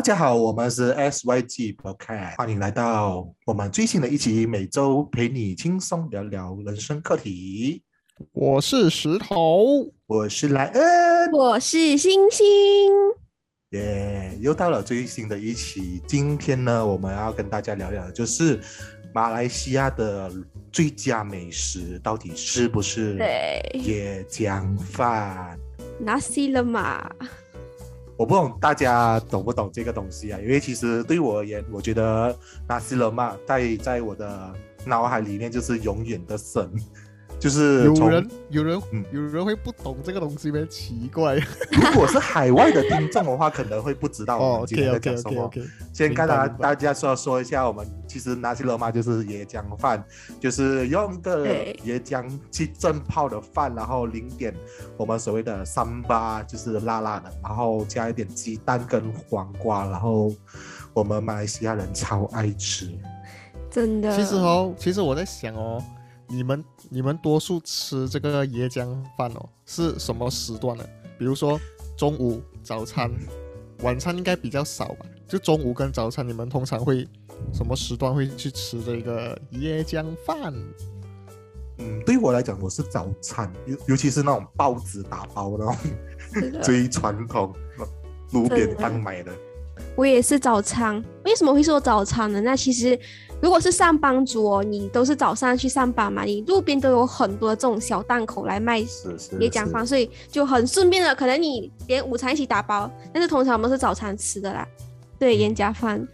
大家好，我们是 SYG Podcast，欢迎来到我们最新的一期，每周陪你轻松聊聊人生课题。我是石头，我是莱恩，我是星星。耶，又到了最新的一期。今天呢，我们要跟大家聊聊的就是马来西亚的最佳美食到底是不是对椰浆饭？，Nasi Lemak，我不懂大家懂不懂这个东西啊？因为其实对我而言，我觉得纳西勒曼在在我的脑海里面就是永远的神，就是有人有人、嗯有人会不懂这个东西吗？奇怪。如果是海外的听众的话，可能会不知道我哦们今天，OK 在 OK 讲什 OK 么。先跟大家大家说说一下，我们其实拿西罗马就是椰浆饭，就是用个椰浆去浸泡的饭，然后淋点我们所谓的三八，就是辣辣的，然后加一点鸡蛋跟黄瓜，然后我们马来西亚人超爱吃。真的。其实哦，其实我在想哦，你们你们多数吃这个椰浆饭哦，是什么时段呢？比如说中午、早餐、晚餐应该比较少吧？就中午跟早餐，你们通常会什么时段会去吃这个椰浆饭？嗯，对我来讲，我是早餐，尤尤其是那种包子打包的那种最 传统，路边摊买的。我也是早餐。为什么会说早餐呢？那其实如果是上班族哦，你都是早上去上班嘛，你路边都有很多这种小档口来卖椰浆饭，所以就很顺便的，可能你连午餐一起打包，但是通常我们是早餐吃的啦。对，椰浆饭。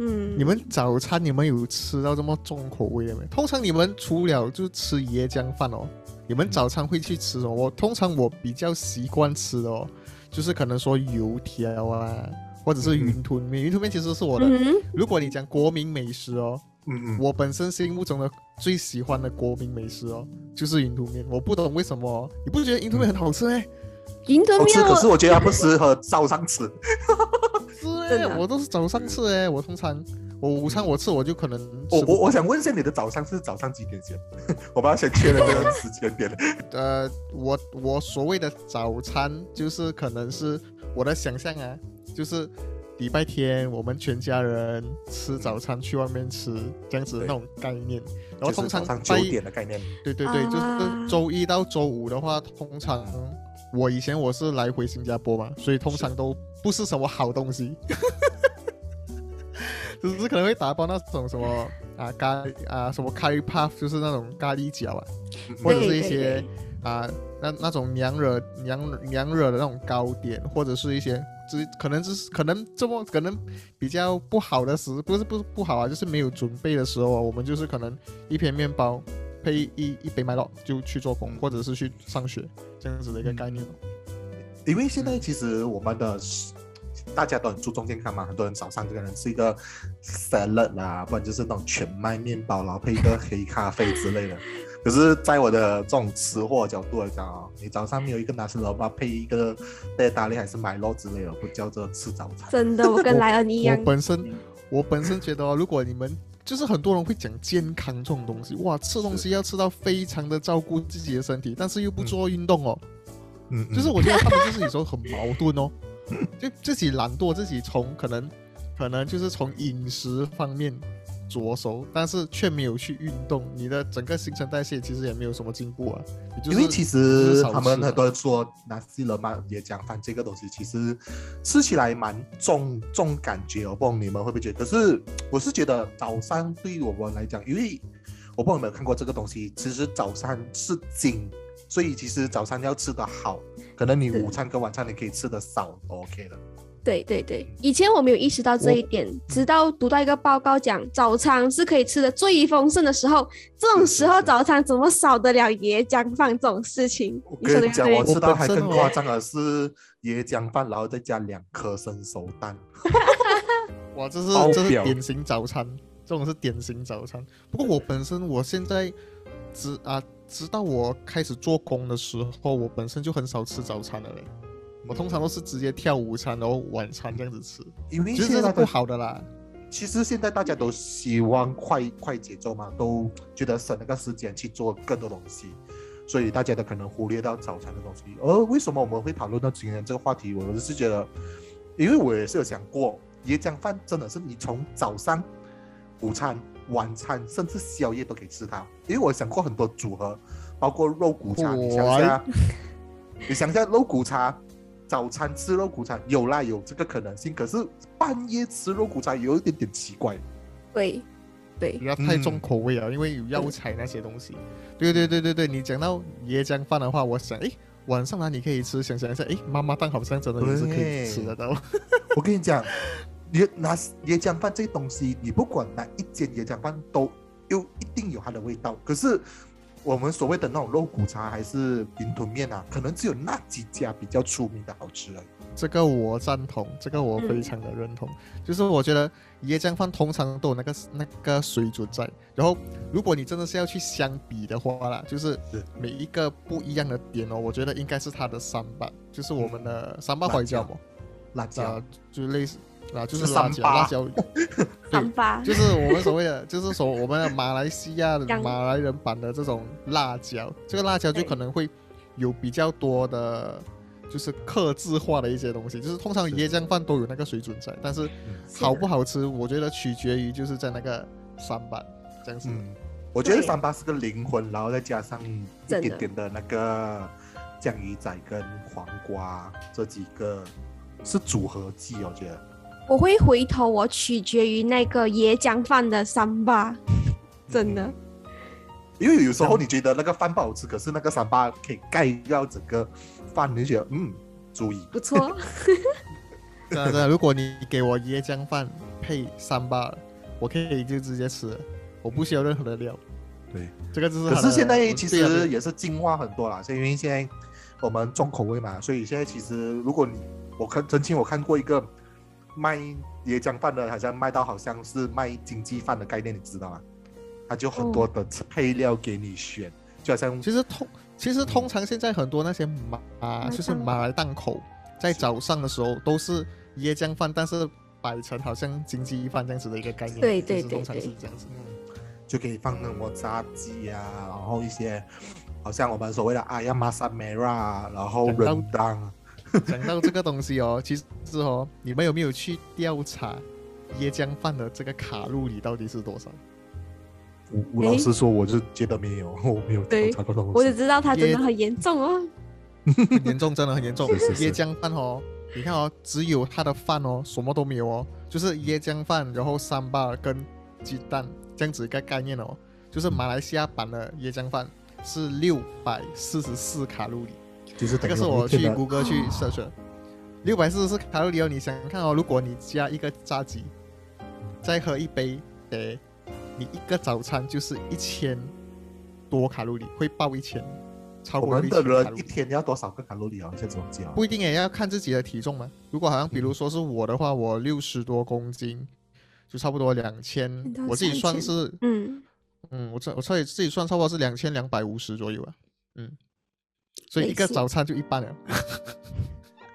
嗯，你们早餐你们有吃到这么重口味的没？通常你们除了就吃椰浆饭哦，你们早餐会去吃什么？我通常我比较习惯吃的哦，就是可能说油条啊，或者是云吞面。云吞面其实是我的，嗯，如果你讲国民美食哦，嗯嗯，我本身心目中的最喜欢的国民美食哦，就是云吞面。我不懂为什么哦，你不觉得云吞面很好吃吗？云吞面好吃，可是我我觉得它不适合早上吃。是哎，我都是早上吃哎，我通常我午餐我吃我就可能我我我想问一下，你的早上是早上几点先？我们要先确认这个时间点。呃，我我所谓的早餐就是可能是我的想象啊，就是礼拜天我们全家人吃早餐去外面吃这样子对那种概念，然后通常早上九点的概念。对对对，就是啊周一到周五的话，通常我以前我是来回新加坡嘛，所以通常都不是什么好东西，只是可能会打包那种什么啊咖啊什么 curry puff，就是那种咖喱饺啊，或者是一些啊那那种娘惹娘娘惹的那种糕点，或者是一些只可能就是可能这么可能比较不好的时，不是不是不好啊，就是没有准备的时候啊，我们就是可能一片面包配一一杯麦乐就去做工，或者是去上学这样子的一个概念。因为现在其实我们的大家都很注重健康嘛，很多人早上可能吃一个 salad 啦，不然就是那种全麦面包，然后配一个黑咖啡之类的。可是，在我的这种吃货角度来讲啊，你早上没有一个拿斯罗巴配一个贝达利还是麦肉之类的，不叫做吃早餐。真的，我跟莱恩一样我。本身我本身觉得哦，如果你们就是很多人会讲健康这种东西，哇，吃东西要吃到非常的照顾自己的身体，但是又不做运动哦，嗯，嗯就是我觉得他们就是有时候很矛盾哦，就自己懒惰，自己从可能可能就是从饮食方面着手，但是却没有去运动，你的整个新陈代谢其实也没有什么进步啊。就是因为其实他们很多人说拿西勒曼椰浆饭这个东西，其实吃起来蛮重重感觉哦，我不知道你们会不会觉得？可是我是觉得早上对于我们来讲，因为我不知道你们有没有看过这个东西，其实早餐是精，所以其实早餐要吃得好，可能你午餐跟晚餐你可以吃得少都，OK 的。对对对，以前我没有意识到这一点，直到读到一个报告讲早餐是可以吃的最丰盛的时候，这种时候早餐怎么少得了椰浆饭这种事情？我你说跟你讲，我？吃到还更夸张的是椰浆饭，然后再加两颗生熟蛋。哇，这是这是典型早餐，这种是典型早餐。不过我本身我现在只啊，直到我开始做工的时候，我本身就很少吃早餐的嘞。我通常都是直接跳午餐，然后晚餐这样子吃，因为其实是不现在的好的啦。其实现在大家都希望快快节奏嘛，都觉得省那个时间去做更多东西，所以大家都可能忽略到早餐的东西。而为什么我们会讨论到今天这个话题？我是觉得，因为我也是有想过，椰浆饭真的是你从早上、午餐、晚餐，甚至宵夜都可以吃它。因为我想过很多组合，包括肉骨茶，你想一下，你想一下肉骨茶，早餐吃肉骨茶有啦，有这个可能性。可是半夜吃肉骨茶有一点点奇怪。对，对不，要太重口味啊，因为有药材那些东西。对对对对对，你讲到椰浆饭的话，我想，诶，晚上哪里可以吃？想想一下，诶，妈妈蛋好像真的也是可以对吃得到。我跟你讲，椰拿椰浆饭这东西，你不管哪一间椰浆饭都又一定有它的味道。可是我们所谓的那种肉骨茶还是云吞面啊，可能只有那几家比较出名的好吃而已。这个我赞同，这个我非常的认同。就是我觉得椰浆饭通常都有那个那个水准在，然后如果你真的是要去相比的话啦，就是是每一个不一样的点哦，我觉得应该是它的三八，就是我们的三八花椒嘛？辣椒啊，就类似啊，就是是辣椒，辣椒，三八，就是我们所谓的，就是说我们的马来西亚的马来人版的这种辣椒，这个辣椒就可能会有比较多的，就是克制化的一些东西，就是通常椰浆饭都有那个水准在，但是嗯。好不好吃，我觉得取决于就是在那个三八这样子。嗯，我觉得三八是个灵魂，然后再加上一点点的那个酱鱼仔跟黄瓜这几个是组合技，我觉得。我会回头，我取决于那个椰浆饭的三八，真的。因为有时候你觉得那个饭不好吃，可是那个三八可以盖掉整个饭，你就觉得嗯，足以。不错，真的真的，如果你给我椰浆饭配三八，我可以就直接吃了，我不需要任何的料。对，这个就是可。是现在其实也是进化很多啦，是因为现在我们重口味嘛，所以现在其实如果你我看曾经我看过一个卖椰浆饭的，好像卖到好像是卖经济饭的概念，你知道吗？他就很多的配料给你选，就好像其实通其实通常现在很多那些马啊，就是马来档口，在早上的时候都是椰浆饭，但是摆成好像经济饭这样子的一个概念。对对对就是通常是这样子。就可以放那么炸鸡啊，然后一些好像我们所谓的阿亚玛萨梅拉，然后人当，讲到这个东西哦，其实哦，你们有没有去调查椰浆饭的这个卡路里到底是多少？我我老实说，我就觉得没有，我没有对调查过东我只。知道它真的很严重哦。很 严重，真的很严重。是是是椰浆饭哦，你看哦，只有它的饭哦，什么都没有哦，就是椰浆饭，然后三巴跟鸡蛋这样子一个概念哦。就是马来西亚版的椰浆饭是六百四十四卡路里，就是这个是我去谷歌去 search。六百四十四卡路里哦，你想想看哦，如果你加一个炸鸡，再喝一杯诶，你一个早餐就是一千多卡路里，会爆一千，超我过1000们的卡路里人一天要多少个卡路里啊？现在怎么讲？不一定也要看自己的体重嘛。如果好像比如说是我的话，我六十多公斤，就差不多两千到，我自己算是，嗯，嗯，我这我自己自己算差不多是两千两百五十左右啊，嗯，所以一个早餐就一半了。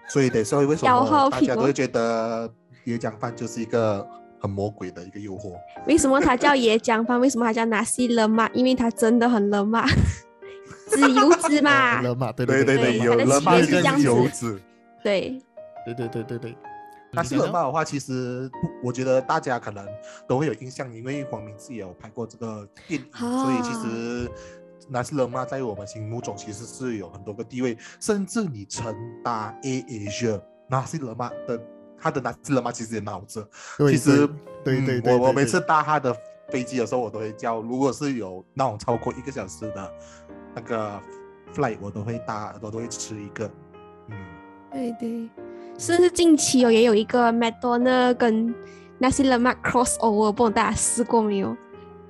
所以得所以为什消耗么大家都会觉得椰浆饭就是一个很魔鬼的一个诱惑？为什么它叫椰浆饭？为什么它叫拿西勒嘛？因为它真的很勒嘛，自由之嘛。了嘛，对对对对有它的了嘛就是油脂。对，对对对对对。那西你讲呢冷嘛的话，其实我觉得大家可能都会有印象，因为黄明志也有拍过这个电影，所以其啊实那西冷嘛在我们心目中其实是有很多个地位，甚至你乘搭 A Asia 那西冷嘛的，他的那西冷嘛其实也脑着。对其实嗯对对对，我我每次搭他的飞机的时候，我都会叫，如果是有那种超过一个小时的那个 flight，我都会搭，我都会吃一个。嗯，对对，甚至近期哦也有一个麦当娜跟那些人嘛 crossover，不知道大家试过没有？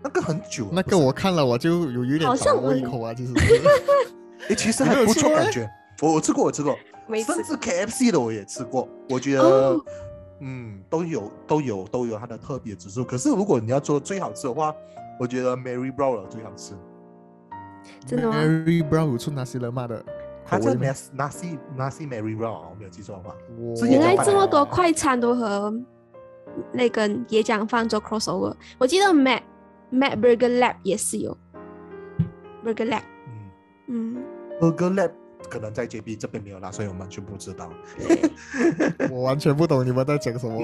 那个很久，那个我看了我就有有点好像倒胃口啊，其实。诶，其实还不错感觉。我我吃过，我吃过，甚至 KFC 的我也吃过。我觉得，哦嗯，都有都有都有它的特别之处。可是如果你要做最好吃的话，我觉得 Mary Brown 的最好吃。真的吗 Mary Brown 有出那些人嘛的它叫？Nas Nasi Nasi Mary Brown，我没有记错的话。原来这么多快餐都和那个椰浆饭做 crossover。我记得 Mac Mac Burger Lab 也是有。Burger Lab，嗯。嗯，，Burger Lab 可能在 JB 这边没有啦，所以我们全不知道。我完全不懂你们在讲什么，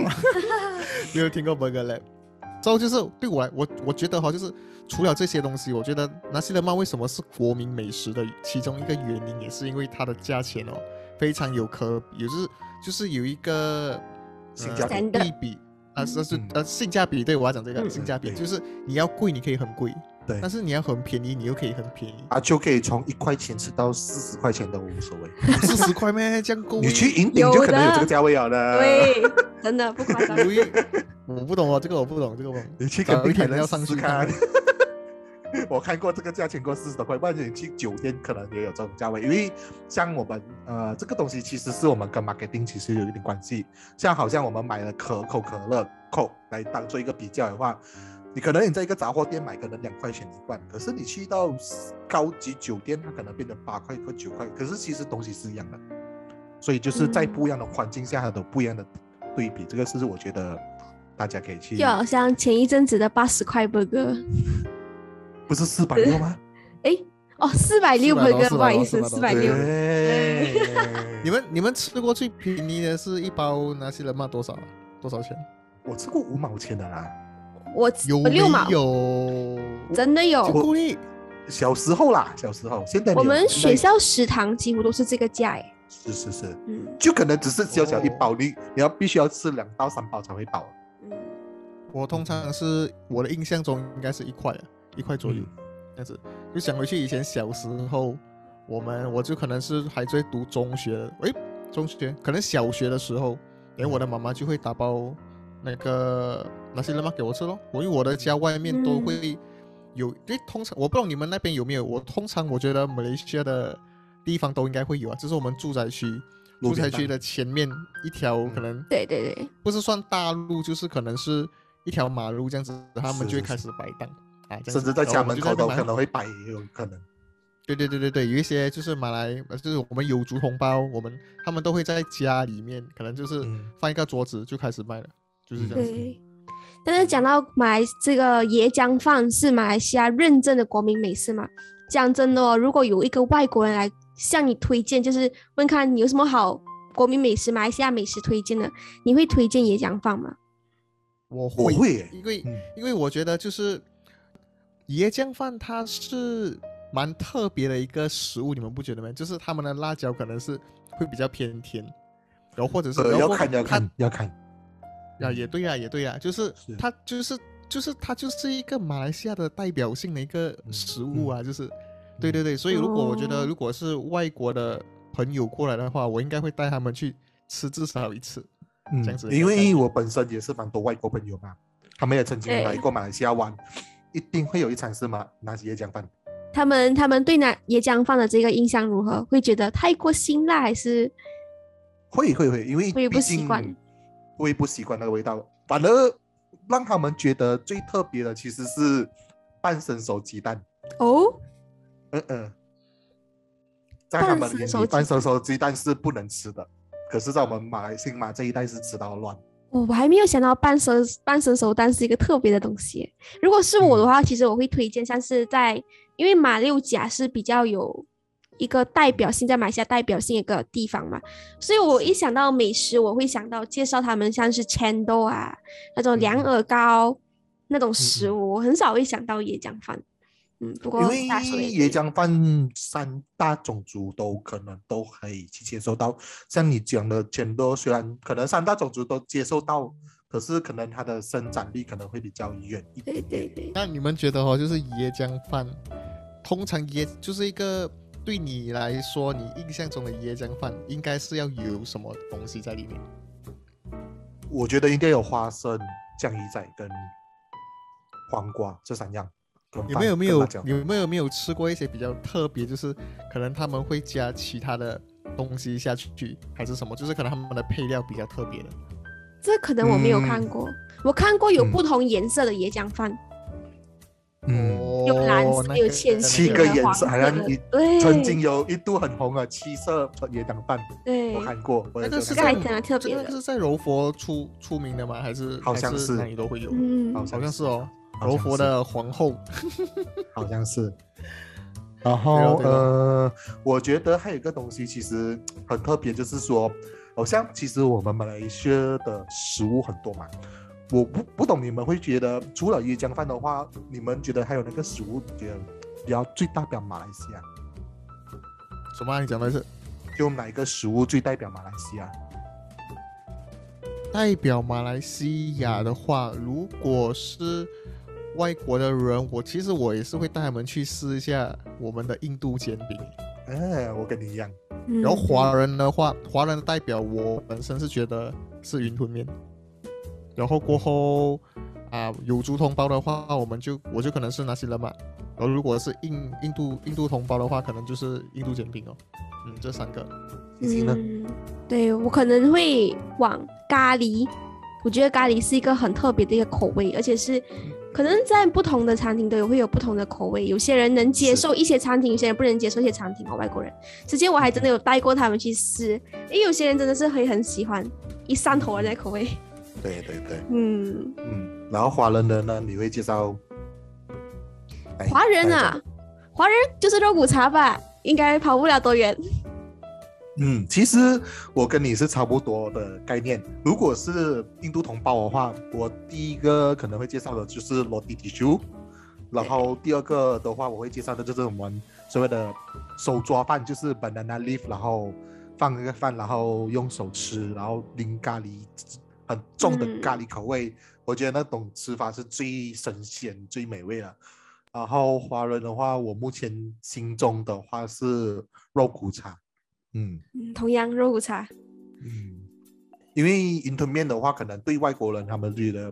没有听过 Burger Lab。之后就是对我来，我我觉得哈，就是除了这些东西，我觉得拿西德曼为什么是国民美食的其中一个原因，也是因为它的价钱哦非常有可比，也是就是有一个性价比。比啊，是是嗯呃性价比，对我要讲这个嗯性价比，就是你要贵你可以很贵，对但是你要很便宜你又可以很便宜，啊，就可以从一块钱吃到四十块钱都无所谓。四十块咩？这样够？你去银顶就可能有这个价位了的。，对，真的不夸张。我不懂哦，这个我不懂，这个我。你去肯定还能要上去看。我看过这个价钱过四十多块，不然你去酒店可能也有这种价位。因为像我们呃这个东西其实是我们跟 marketing 其实有一点关系。像好像我们买了可口可乐 Coke 来当做一个比较的话，你可能你在一个杂货店买可能两块钱一罐，可是你去到高级酒店，它可能变成八块或九块，可是其实东西是一样的。所以就是在不一样的环境下，它有不一样的对比，这个是我觉得大家可以去就好像前一阵子的八十块 burger，不是四百六吗？哎，哦，四百六400多 burger，不好意思，四百六。你们你们吃过最便宜的是一包那些人嘛多少啊？多少钱？我吃过五毛钱的啦。我有六毛，有？真的有。故意。小时候啦，小时候，现在我有们学校食堂几乎都是这个价哎。是是是，嗯就可能只是小小一哦包，你你要必须要吃两到三包才会饱。嗯，我通常是我的印象中应该是一块啊，一块左右、嗯这样子。就想回去以前小时候，我们我就可能是还在读中学，诶，中学可能小学的时候，诶，我的妈妈就会打包那个那些人嘛给我吃咯。我因为我的家外面都嗯会有，因为，通常我不知道你们那边有没有，我通常我觉得马来西亚的地方都应该会有啊，这是我们住宅区。住宅区的前面一条嗯可能对对对，不是算大路，就是可能是一条马路这样子，他们就会开是是是始摆档啊，甚至在家门口都可能会摆，也有可能。对对对对对，有一些就是马来，呃就是我们有族同胞，我们他们都会在家里面，可能就是嗯放一个桌子就开始卖了，就是这样子。对。但是讲到马来这个椰浆饭是马来西亚认证的国民美食嘛？讲真的哦，如果有一个外国人来向你推荐，就是问看你有什么好国民美食、马来西亚美食推荐的，你会推荐椰浆饭吗？我会，因为、嗯因为我觉得就是椰浆饭它是蛮特别的一个食物，你们不觉得吗？就是他们的辣椒可能是会比较偏甜，然后或者是、呃，要看要看要看。啊，也对呀、也对呀、就是是。它就是就是它就是一个马来西亚的代表性的一个嗯食物啊，就是对对对，所以如果我觉得哦。如果是外国的朋友过来的话，我应该会带他们去吃至少一次。嗯这样子因为我本身也是蛮多外国朋友嘛，他们也曾经对。来过马来西亚玩，一定会有一餐是吗拿起椰浆饭。他们他们对拿椰浆饭的这个印象如何？会觉得太过辛辣，还是会会会，因为会不习惯会不习惯那个味道，反而让他们觉得最特别的其实是半生熟鸡蛋。哦？嗯嗯，在他们眼里，半生熟鸡蛋是不能吃的，可是，在我们马来新马这一代是吃到乱。我我还没有想到半生半生熟蛋是一个特别的东西。如果是我的话，其实我会推荐像是在，因为马六甲是比较有一个代表性，在马来西亚代表性一个地方嘛，所以我一想到美食，我会想到介绍他们像是 chendol 啊那种凉嗯耳糕、那种食嗯物，我很少会想到椰浆饭。嗯，不过因为椰浆饭三大种族都可能都可以去接受到，像你讲的全都虽然可能三大种族都接受到，可是可能它的生长力可能会比较远一对点对。对对，那你们觉得哦，就是椰浆饭，通常椰就是一个对你来说，你印象中的椰浆饭应该是要有什么东西在里面？我觉得应该有花生、酱鱼仔跟黄瓜这三样。跟饭有没有没有跟辣椒有没有没有吃过一些比较特别，就是可能他们会加其他的东西下去，还是什么？就是可能他们的配料比较特别的。这可能我没有看嗯。过，我看过有嗯不同颜色的椰浆饭。嗯，哦，有蓝色那个有浅七色个颜色，好像一对，曾经有一度很红啊，七色椰浆饭，对。我看过。我那个是在特别的这个是在柔佛出出名的吗？还是好像是。是哪里都会有？嗯，好好像是哦，柔佛的皇后。好像是。然后呃，我觉得还有一个东西其实很特别，就是说，好像其实我们马来西亚的食物很多嘛，我不不懂你们会觉得，除了椰浆饭的话，你们觉得还有哪个食物觉得比较最代表马来西亚？什么啊、你讲的是就哪一个食物最代表马来西亚？代表马来西亚的话，如果是外国的人，我其实我也是会带他们去试一下我们的印度煎饼。哎，我跟你一样，嗯然后华人的话，华人的代表我本身是觉得是云吞面，然后过后啊有族同胞的话，我们就我就可能是那些人嘛。然后如果是印印度印度同胞的话，可能就是印度煎饼哦。嗯，这三个。嗯，对我可能会往咖喱，我觉得咖喱是一个很特别的一个口味，而且是可能在不同的餐厅都有会有不同的口味，有些人能接受一些餐厅，有些人不能接受一些餐厅哦，外国人。之前我还真的有带过他们去试，诶，有些人真的是会很喜欢，一上头的那口味。对对对，嗯，嗯，然后华人的呢，你会介绍？哎华人啊种，华人就是肉骨茶吧，应该跑不了多远。嗯，其实我跟你是差不多的概念。如果是印度同胞的话，我第一个可能会介绍的就是罗蒂提修，然后第二个的话，我会介绍的就是我们所谓的手抓饭，就是 banana leaf，然后放一个饭，然后用手吃，然后淋咖喱，很重的咖喱口味。我觉得那种吃法是最神仙、最美味的。然后华人的话，我目前心中的话是肉骨茶，嗯。嗯，同样肉骨茶。嗯，因为云吞面的话，可能对外国人他们觉得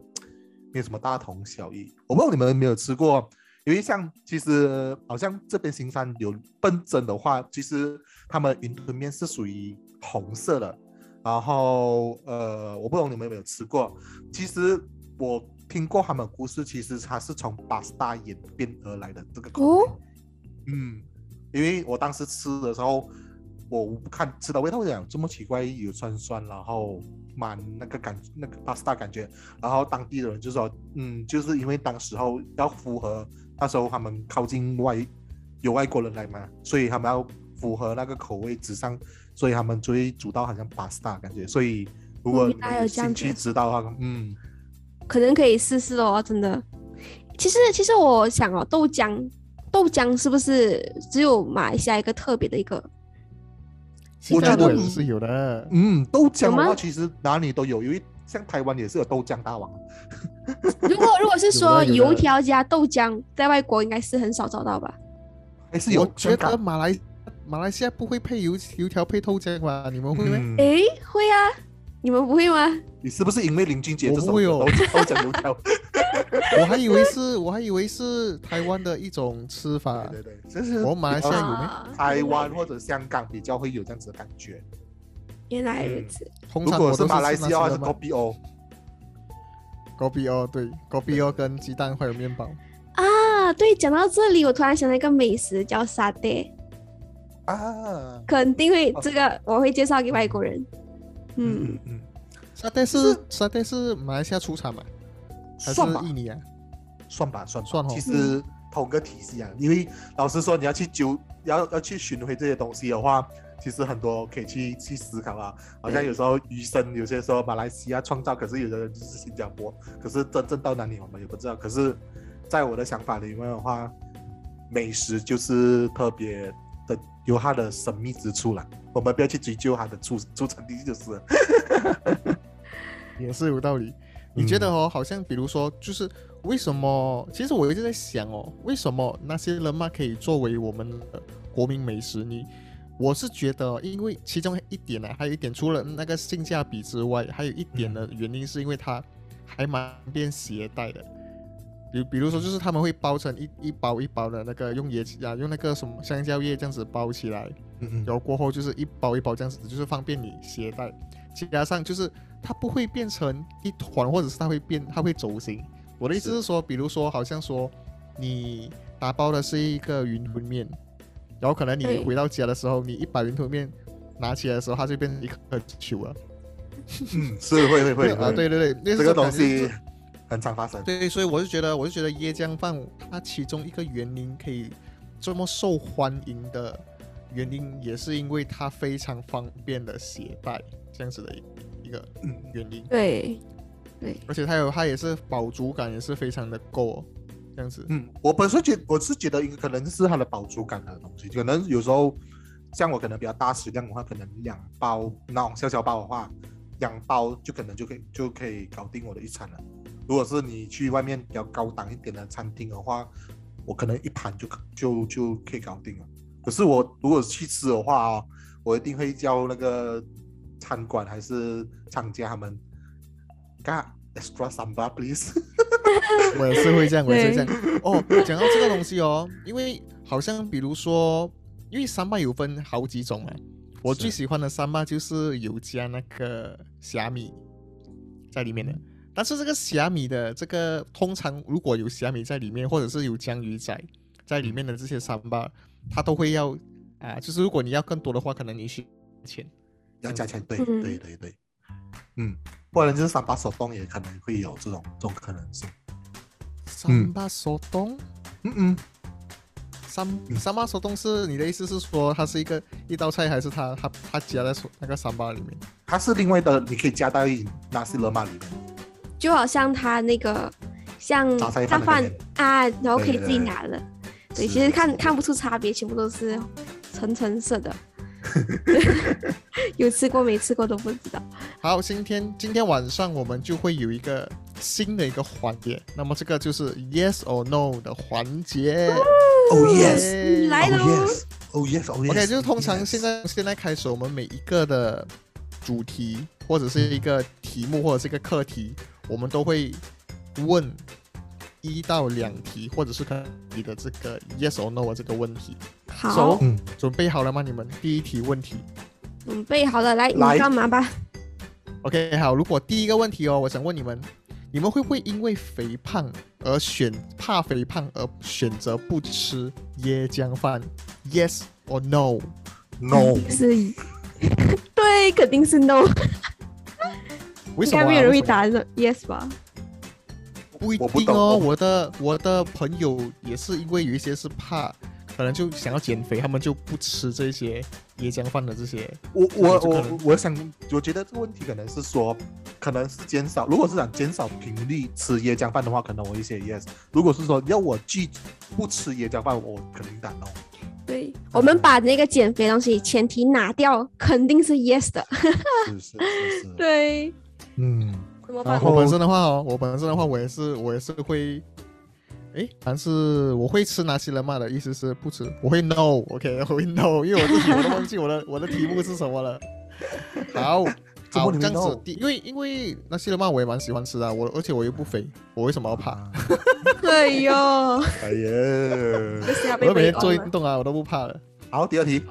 没有什么大同小异。我不知道你们有没有吃过，因为像其实好像这边新山有笨蒸的话，其实他们云吞面是属于红色的。然后呃，我不懂你们有没有吃过。其实我听过他们的故事，其实它是从巴斯达演变而来的这个口味。哦，嗯，因为我当时吃的时候，我看吃的味道，我讲这么奇怪，有酸酸，然后蛮那个感那个 pasta 感觉，然后当地的人就说，嗯，就是因为当时候要符合那时候他们靠近外有外国人来嘛，所以他们要符合那个口味之上，所以他们就会煮到好像 pasta 感觉，所以如果兴趣知道的话，嗯，可能可以试试哦，真的。其实，其实我想哦，豆浆，豆浆是不是只有马来西亚一个特别的一个？我觉得是有的。嗯，豆浆的话其实哪里都有，因为像台湾也是有豆浆大王。如果如果是说油条加豆浆，在外国应该是很少找到吧？还是有我觉得马来马来西亚不会配油油条配豆浆吧？你们会吗？嗯诶，会啊，你们不会吗？你是不是因为林俊杰这首我不会哦歌都都讲油条？我还以为是，我还以为是台湾的一种吃法。对对对，就是我们马来西亚有没啊台湾或者香港比较会有这样子的感觉。原来如此。通如果是常我都马来西亚，还是是 Kopi O。狗比哦，对，狗比哦跟鸡蛋还有面包。啊，对，讲到这里，我突然想到一个美食叫沙爹，啊，肯定会哦这个我会介绍给外国人。嗯，嗯嗯沙爹是沙爹是马来西亚出产嘛？还是算吧印尼啊？算吧算吧，算哦其实同个体系啊。因为老实说，你要去揪，要要去寻回这些东西的话，其实很多可以去去思考啊。好像有时候余生，有些时候马来西亚创造，可是有的人就是新加坡，可是真正到哪里我们也不知道。可是，在我的想法里面的话，美食就是特别的有它的神秘之处啦。我们不要去追究它的出出产地就是了。也是有道理。你觉得哦，好像比如说，就是为什么？其实我一直在想哦，为什么那些人嘛可以作为我们的国民美食？你我是觉得，因为其中一点呢、还有一点除了那个性价比之外，还有一点的原因是因为它还蛮便携带的。比比如说，就是他们会包成一一包一包的那个用椰啊，用那个什么香蕉叶这样子包起来，嗯嗯然后过后就是一包一包这样子，就是方便你携带，加上就是它不会变成一团，或者是它会变，它会走形。我的意思是是说，比如说，好像说你打包的是一个云吞面，然后可能你回到家的时候，你一把云吞面拿起来的时候，它就变成一颗球了。嗯，是会会会 啊，对对对，这个东西很常发生。对，所以我就觉得，我就觉得椰浆饭它其中一个原因可以这么受欢迎的原因，也是因为它非常方便的携带这样子的一个原因。对对，而且它有它也是饱足感也是非常的够、哦，这样子。嗯，我本身觉我是觉得，可能是它的饱足感的东西，可能有时候像我可能比较大食量的话，可能两包那种小小包的话，两包就可能就可以就可以搞定我的一餐了。如果是你去外面比较高档一点的餐厅的话，我可能一盘就可就就可以搞定了。可是我如果去吃的话哦，我一定会叫那个餐馆还是厂家他们，got extra sambal please。我也是会这样，我也是这样。哦，讲到这个东西哦，因为好像比如说，因为三巴有分好几种嘛，我最喜欢的三巴就是有加那个虾米在里面的。但是这个虾米的这个，通常如果有虾米在里面，或者是有江鱼仔在里面的这些三巴，它都会要啊、就是如果你要更多的话，可能你需钱。要加钱，对嗯对对对，嗯，不然就是三把手动也可能会有这种这种可能性。三八手动，嗯嗯，三三八手动是你的意思是说它是一个一道菜，还是它它它加在那个三八里面？它是另外的，你可以加到纳西勒玛里面。就好像它那个像炸饭啊，然后可以自己对对对拿的。对，其实看看不出差别，全部都是橙橙色的。有吃过没吃过都不知道。好，今天今天晚上我们就会有一个新的一个环节，那么这个就是 yes or no 的环节。Oh yes, 来 oh 喽 yes, oh yes, oh yes. OK，就是通常现在现在开始，我们每一个的主题或者是一个题目或者是一个课题，我们都会问一到两题，或者是看你的这个 yes or no 的这个问题。好 So，嗯准备好了吗？你们第一题问题。准备好了，来，你干嘛吧？OK，好，如果第一个问题哦，我想问你们，你们会不会因为肥胖而选怕肥胖而选择不吃椰浆饭？Yes or no？，no，是，对，肯定是 no。应为什么、啊？该没有人会答是 yes 吧？不一我不懂定哦，我我的我的朋友也是因为有一些是怕，可能就想要减肥，他们就不吃这些椰浆饭的这些。我我我我想，我觉得这个问题可能是说，可能是减少。如果是想减少频率吃椰浆饭的话，可能我一些 yes。如果是说要我拒不吃椰浆饭，我肯定打 no。对，我们把那个减肥东西前提拿掉，肯定是 yes 的。是是是是，对，嗯？然后我本身的话哦，我本身的话，我也是我也是会，诶，但是我会吃拿西人嘛的意思是不吃，我会 no，OK，、我会 no，因为我自己我都忘记我的 我的题目是什么了。好，好这样子，因为因为那西人嘛我也蛮喜欢吃的，我而且我又不肥，我为什么要怕？啊 哎呦，哎呀，我每天。做运动啊，我都不怕了。好，第二题，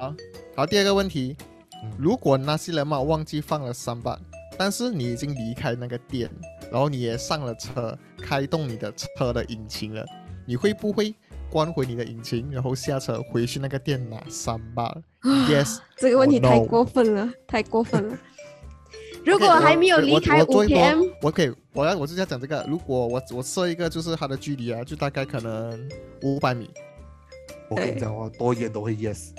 好，第二个问题嗯，如果那西人嘛忘记放了三板，但是你已经离开那个店，然后你也上了车，开动你的车的引擎了，你会不会关回你的引擎，然后下车回去那个店拿三八？Yes，这个问题 Oh, 太过分了，太过分了。如果还没有我我离开五我做一多 km，我可以，我要我就是要讲这个。如果我我设一个，就是它的距离啊，就大概可能五百米，我跟你讲，我多远都会 yes。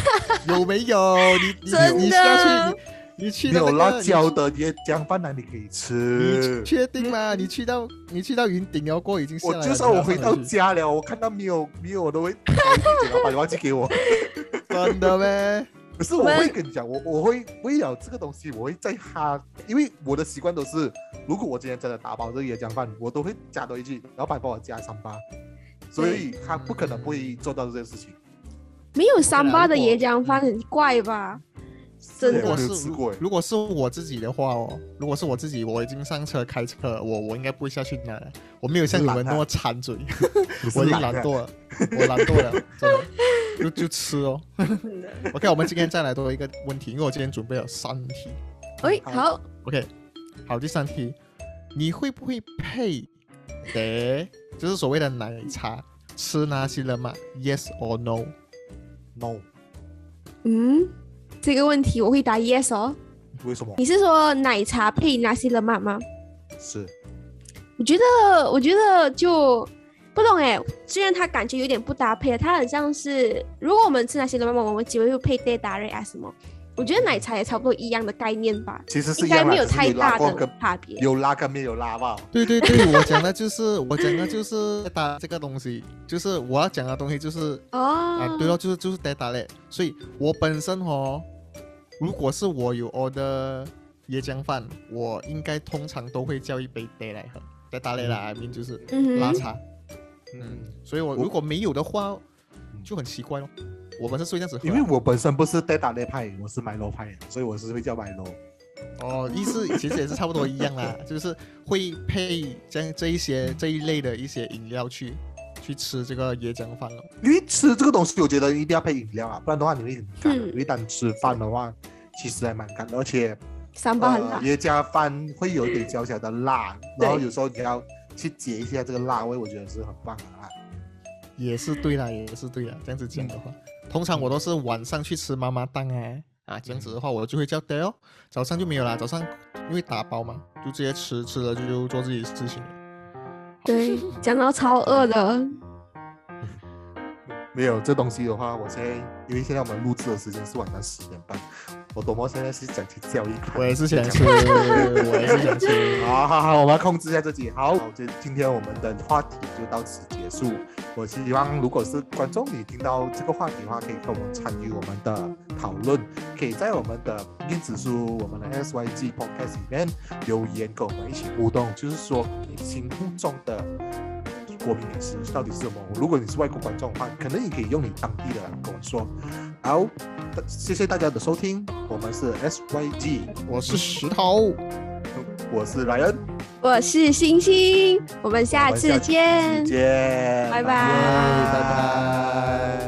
有没有？你你真你你下的去，你去、那、有辣椒的椰浆饭呢，你可以吃。你确定吗？你去到你去到云顶了过已经。我就算我回到家了，我看到没有没有我都会，老板你忘记给我。真的吗？不是，我会跟你讲，我我会为了这个东西，我会在他，因为我的习惯都是，如果我今天真的打包这个椰浆饭，我都会加多一句，老板帮我加三八，所以他不可能不会做到这件事情。没有三八的椰浆饭很怪吧？真的是。如果是我自己的话哦，如果是我自己，我已经上车开车，我我应该不会下去拿了。我没有像你们那么馋嘴，我已经懒惰了，我懒惰了，真的，就就吃哦。OK，我们今天再来多一个问题，因为我今天准备了三题。喂，好好，OK，好，第三题，你会不会配的，就是所谓的奶茶吃那些了吗？Yes or no？no，嗯，这个问题我会答 yes 哦。为什么？你是说奶茶配拿西勒玛吗？是我觉得，我觉得就不懂哎，虽然它感觉有点不搭配，它很像是如果我们吃那些的话，我们只会配带达瑞啊什么。我觉得奶茶也差不多一样的概念吧，其实是没有太大的差别。有拉跟没有拉吧。对对对，我讲的就是我讲的就是打这个东西，就是我要讲的东西就是哦，啊，对了，就是就是 data 嘞。所以我本身哦，如果是我有 order 椰浆饭，我应该通常都会叫一杯 d 来喝 data 类啦，I mean 就是拉茶。嗯，所以我我如果没有的话，就很奇怪咯。我本身是会这样子喝啊，因为我本身不是 data 类派，我是 Milo 派，所以我是会叫 Milo。哦，意思其实也是差不多一样啦，就是会配这样这一些这一类的一些饮料去去吃这个椰浆饭了。因为吃这个东西，我觉得一定要配饮料啊，不然的话你会很干。嗯因为单吃饭的话，其实还蛮干的，而且三八很辣呃，椰浆饭会有一点小小的辣，然后有时候你要去解一下这个辣味，我觉得是很棒的啊。也是对啦，也是对啦。这样子讲的话，通常我都是晚上去吃妈妈档啊啊，这样子的话我就会叫 d 哦，早上就没有啦，早上因为打包嘛，就直接吃，吃了就就做自己的事情了。对，讲到超饿的，没有这东西的话，我现在因为现在我们录制的时间是晚上十点半，我多么现在是想去叫一盘。我也是想吃，我也是想吃。好好好，我们要控制一下自己。好，就今天我们的话题就到此结束。我希望如果是观众，你听到这个话题的话，可以跟我们参与我们的讨论，可以在我们的电子书、我们的 SYG Podcast 里面留言，跟我们一起互动。就是说，你心目中的国民美食到底是什么？如果你是外国观众的话，可能你可以用你当地的来跟我说。好，谢谢大家的收听，我们是 SYG，我是石头，我是 Ryan，。我是星星，我们下次见，拜拜拜拜。